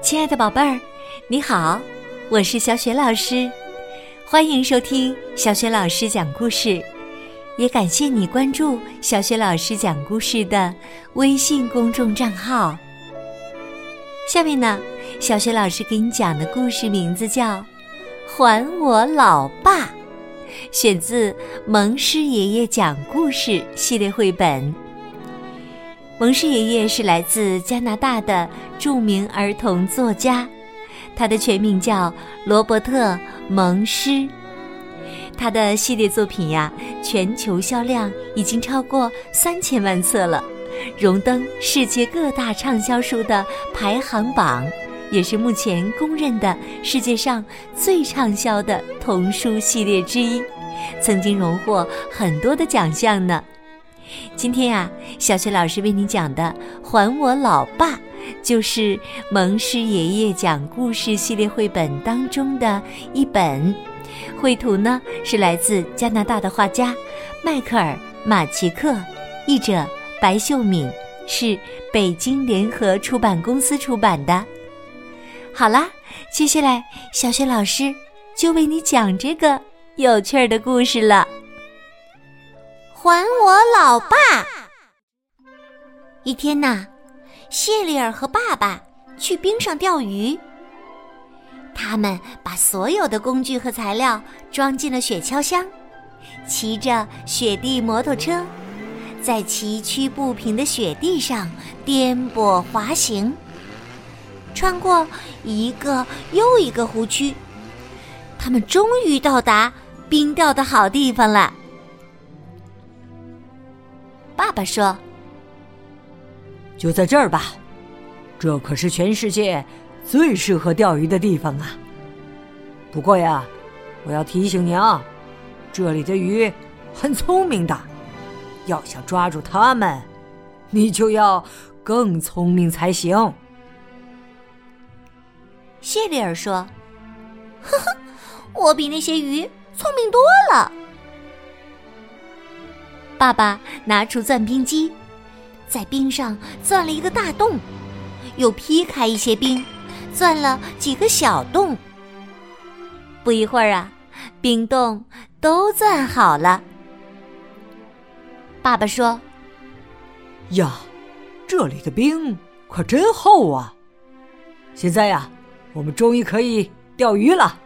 亲爱的宝贝儿，你好，我是小雪老师，欢迎收听小雪老师讲故事，也感谢你关注小雪老师讲故事的微信公众账号。下面呢，小雪老师给你讲的故事名字叫《还我老爸》，选自《蒙师爷爷讲故事》系列绘本。蒙师爷爷是来自加拿大的著名儿童作家，他的全名叫罗伯特·蒙师。他的系列作品呀，全球销量已经超过三千万册了，荣登世界各大畅销书的排行榜，也是目前公认的世界上最畅销的童书系列之一，曾经荣获很多的奖项呢。今天呀，小雪老师为你讲的《还我老爸》，就是蒙师爷爷讲故事系列绘本当中的一本。绘图呢是来自加拿大的画家迈克尔·马奇克，译者白秀敏，是北京联合出版公司出版的。好啦，接下来小雪老师就为你讲这个有趣儿的故事了。还我老爸！一天呐，谢丽尔和爸爸去冰上钓鱼。他们把所有的工具和材料装进了雪橇箱，骑着雪地摩托车，在崎岖不平的雪地上颠簸滑行，穿过一个又一个湖区。他们终于到达冰钓的好地方了。爸爸说：“就在这儿吧，这可是全世界最适合钓鱼的地方啊。不过呀，我要提醒你啊，这里的鱼很聪明的，要想抓住它们，你就要更聪明才行。”谢丽尔说：“ 呵呵，我比那些鱼聪明多了。”爸爸拿出钻冰机，在冰上钻了一个大洞，又劈开一些冰，钻了几个小洞。不一会儿啊，冰洞都钻好了。爸爸说：“呀，这里的冰可真厚啊！现在呀，我们终于可以钓鱼了。”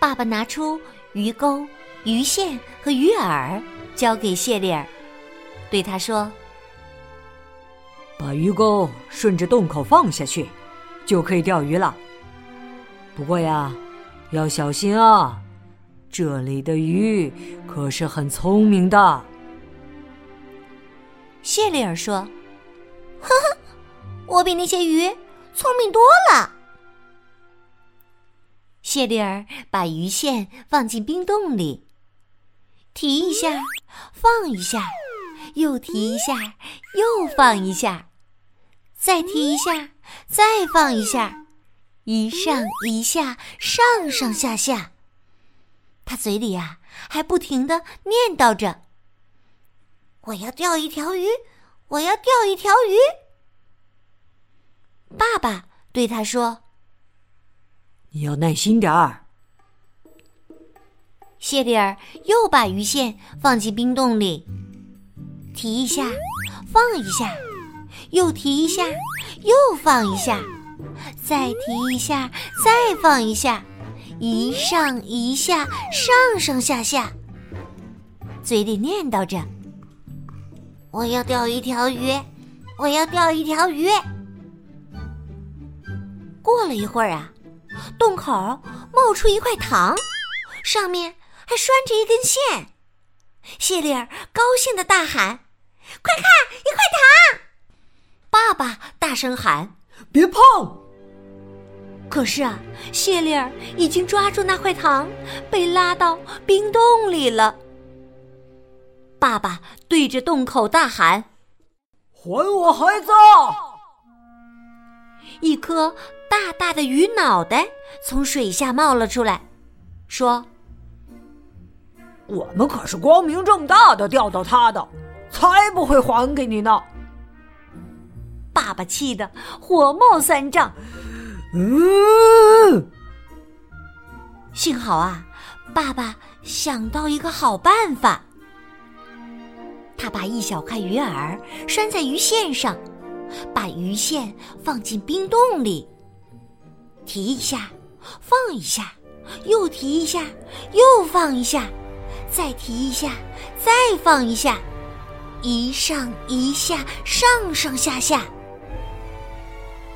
爸爸拿出鱼钩。鱼线和鱼饵交给谢丽尔，对他说：“把鱼钩顺着洞口放下去，就可以钓鱼了。不过呀，要小心啊，这里的鱼可是很聪明的。”谢丽尔说：“呵呵，我比那些鱼聪明多了。”谢丽尔把鱼线放进冰洞里。提一下，放一下，又提一下，又放一下，再提一下，再放一下，一上一下，上上下下。他嘴里呀，还不停的念叨着：“我要钓一条鱼，我要钓一条鱼。”爸爸对他说：“你要耐心点儿。”谢丽尔又把鱼线放进冰洞里，提一下，放一下，又提一下，又放一下，再提一下，再放一下，一上一下，上上下下，嘴里念叨着：“我要钓一条鱼，我要钓一条鱼。”过了一会儿啊，洞口冒出一块糖，上面。还拴着一根线，谢丽尔高兴的大喊：“快看，一块糖！”爸爸大声喊：“别碰！”可是啊，谢丽尔已经抓住那块糖，被拉到冰洞里了。爸爸对着洞口大喊：“还我孩子！”一颗大大的鱼脑袋从水下冒了出来，说。我们可是光明正大的钓到他的，才不会还给你呢！爸爸爸气得火冒三丈。嗯，幸好啊，爸爸想到一个好办法。他把一小块鱼饵拴在鱼线上，把鱼线放进冰洞里，提一下，放一下，又提一下，又放一下，再提一下，再放一下，一上一下，上上下下。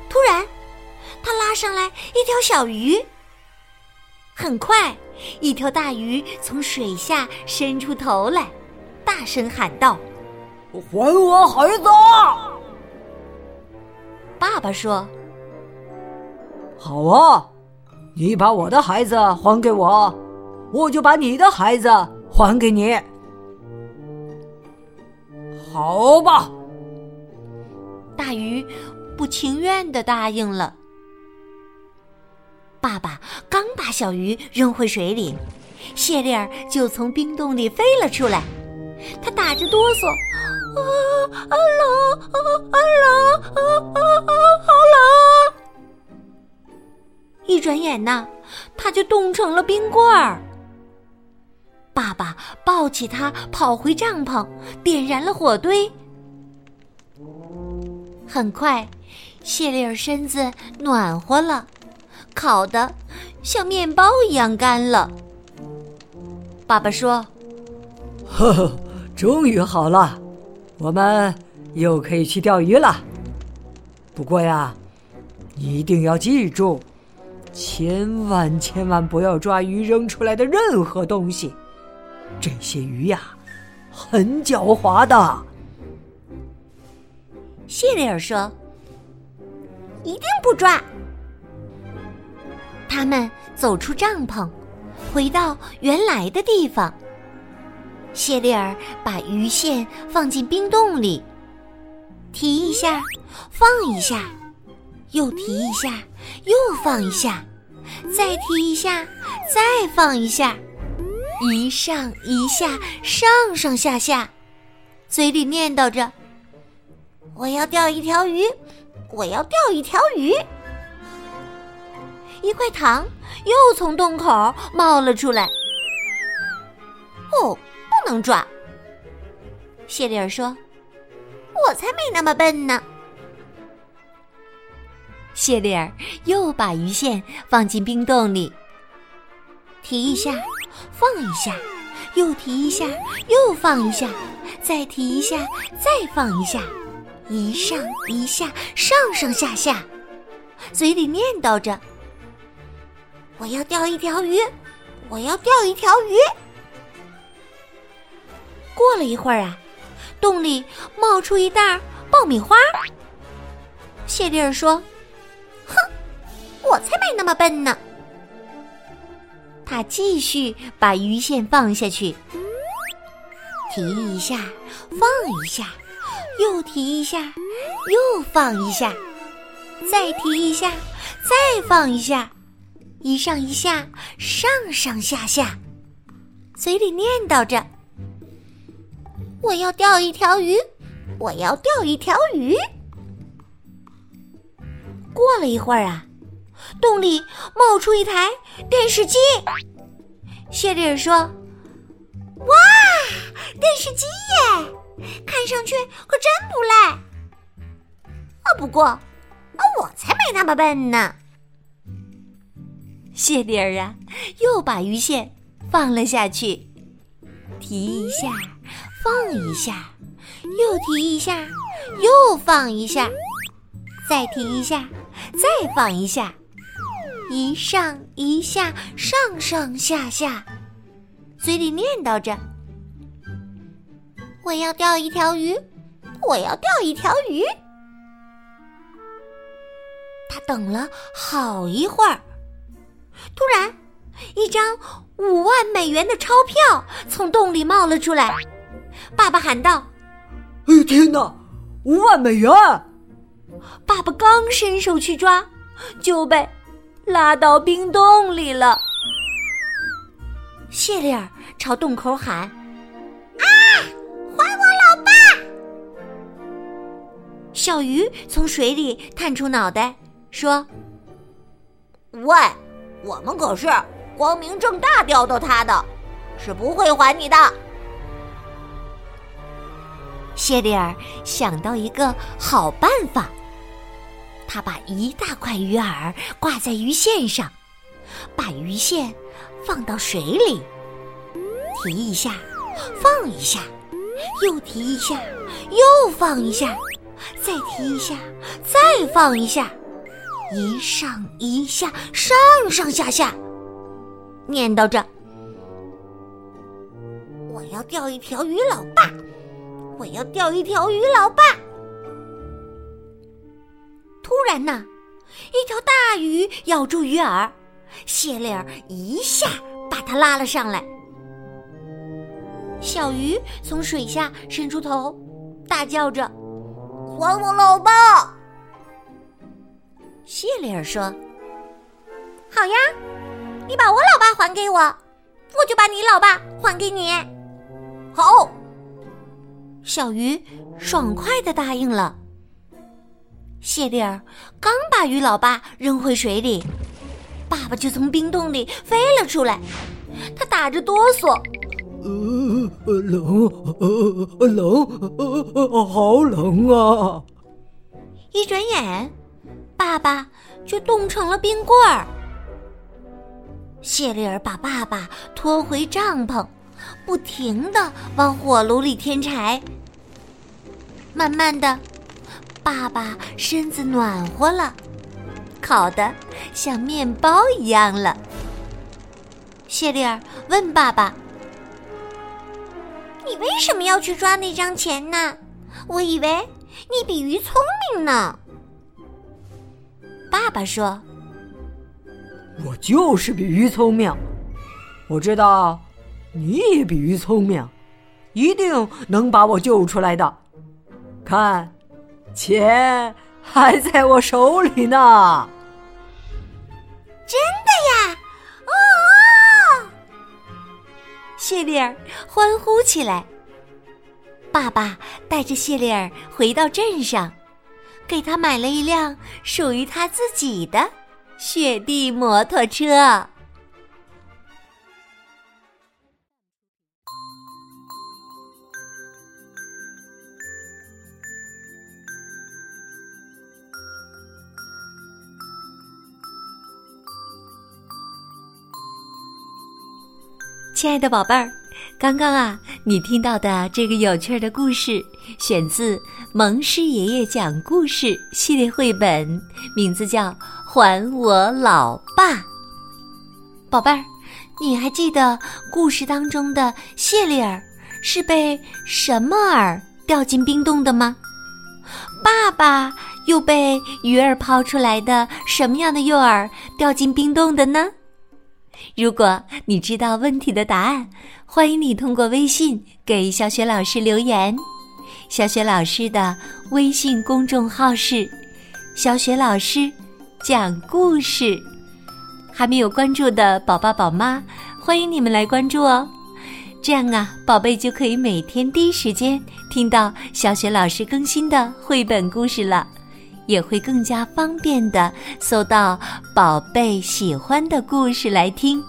突然，他拉上来一条小鱼。很快，一条大鱼从水下伸出头来。大声喊道：“还我孩子！”爸爸说：“好啊，你把我的孩子还给我，我就把你的孩子还给你。”好吧，大鱼不情愿的答应了。爸爸刚把小鱼扔回水里，谢丽儿就从冰洞里飞了出来。他打着哆嗦，啊啊冷啊啊冷啊啊啊好冷！一转眼呢，他就冻成了冰棍儿。爸抱起他跑回帐篷，点燃了火堆。很快，谢丽尔身子暖和了，烤的像面包一样干了。爸爸说：“呵呵。”终于好了，我们又可以去钓鱼了。不过呀，你一定要记住，千万千万不要抓鱼扔出来的任何东西。这些鱼呀，很狡猾的。谢丽尔说：“一定不抓。”他们走出帐篷，回到原来的地方。谢丽尔把鱼线放进冰洞里，提一下，放一下，又提一下，又放一下，再提一下，再放一下，一上一下，上上下下，嘴里念叨着：“我要钓一条鱼，我要钓一条鱼。”一块糖又从洞口冒了出来。哦。不能抓，谢丽尔说：“我才没那么笨呢。”谢丽尔又把鱼线放进冰洞里，提一下，放一下，又提一下，又放一下，再提一下，再放一下，一上一下，上上下下，嘴里念叨着：“我要钓一条鱼，我要钓一条鱼。”过了一会儿啊，洞里冒出一袋爆米花。谢丽尔说：“哼，我才没那么笨呢。”他继续把鱼线放下去，提一下，放一下，又提一下，又放一下，再提一下，再放一下，一上一下，上上下下，嘴里念叨着。我要钓一条鱼，我要钓一条鱼。过了一会儿啊，洞里冒出一台电视机。谢丽尔说：“哇，电视机耶，看上去可真不赖。啊，不过啊，我才没那么笨呢。”谢丽尔啊，又把鱼线放了下去，提一下。放一下，又提一下，又放一下，再提一下，再放一下，一上一下，上上下下，嘴里念叨着：“我要钓一条鱼，我要钓一条鱼。”他等了好一会儿，突然，一张五万美元的钞票从洞里冒了出来。爸爸喊道：“哎天哪，五万美元！”爸爸刚伸手去抓，就被拉到冰洞里了。谢丽儿朝洞口喊：“啊，还我老爸！”小鱼从水里探出脑袋，说：“喂，我们可是光明正大钓到他的，是不会还你的。”谢丽尔想到一个好办法，他把一大块鱼饵挂在鱼线上，把鱼线放到水里，提一下，放一下，又提一下，又放一下。再提一下，再放一下，一上一下，上上下下，念叨着：“我要钓一条鱼老爸，我要钓一条鱼老爸。”突然呢，一条大鱼咬住鱼饵，谢丽儿一下把它拉了上来。小鱼从水下伸出头，大叫着。还我老爸！谢丽尔说：“好呀，你把我老爸还给我，我就把你老爸还给你。”好，小鱼爽快的答应了。谢丽尔刚把鱼老爸扔回水里，爸爸就从冰洞里飞了出来，他打着哆嗦。呃，冷，呃，冷，呃，好冷啊！一转眼，爸爸就冻成了冰棍儿。谢丽尔把爸爸拖回帐篷，不停的往火炉里添柴。慢慢的，爸爸身子暖和了，烤的像面包一样了。谢丽尔问爸爸。你为什么要去抓那张钱呢？我以为你比鱼聪明呢。爸爸说：“我就是比鱼聪明。我知道你也比鱼聪明，一定能把我救出来的。看，钱还在我手里呢。”真的呀！哦哦谢丽儿欢呼起来。爸爸带着谢丽儿回到镇上，给他买了一辆属于他自己的雪地摩托车。亲爱的宝贝儿，刚刚啊，你听到的这个有趣的故事，选自《蒙师爷爷讲故事》系列绘本，名字叫《还我老爸》。宝贝儿，你还记得故事当中的谢丽尔是被什么饵掉进冰洞的吗？爸爸又被鱼儿抛出来的什么样的诱饵掉进冰洞的呢？如果你知道问题的答案，欢迎你通过微信给小雪老师留言。小雪老师的微信公众号是“小雪老师讲故事”，还没有关注的宝爸宝妈，欢迎你们来关注哦。这样啊，宝贝就可以每天第一时间听到小雪老师更新的绘本故事了。也会更加方便的搜到宝贝喜欢的故事来听。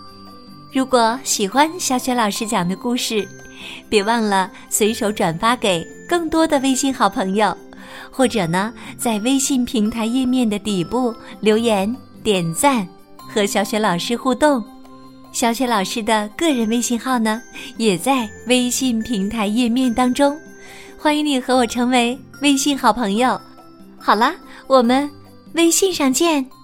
如果喜欢小雪老师讲的故事，别忘了随手转发给更多的微信好朋友，或者呢，在微信平台页面的底部留言点赞和小雪老师互动。小雪老师的个人微信号呢，也在微信平台页面当中，欢迎你和我成为微信好朋友。好了。我们微信上见。